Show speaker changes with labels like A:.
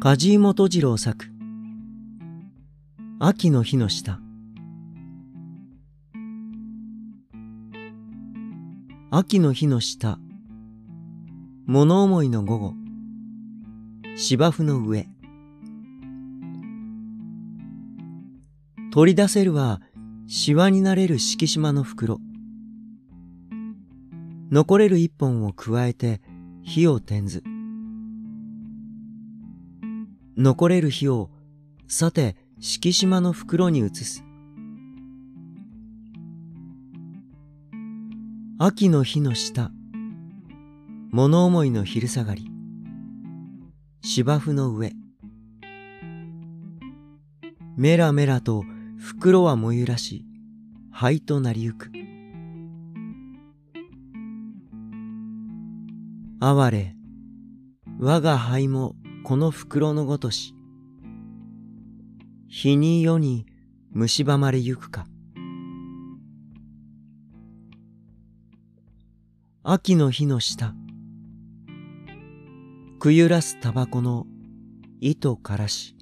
A: 梶井元次郎作。秋の日の下。秋の日の下。物思いの午後。芝生の上。取り出せるはシワになれる敷島の袋。残れる一本を加えて火を転ず。残れる火をさて敷島の袋に移す。秋の日の下物思いの昼下がり。芝生の上。メラメラと袋は燃ゆらし灰となりゆく。哀れ我が灰もこの袋のごとし日に世に蝕まれゆくか。秋の日の下くゆらすタバコの糸からし。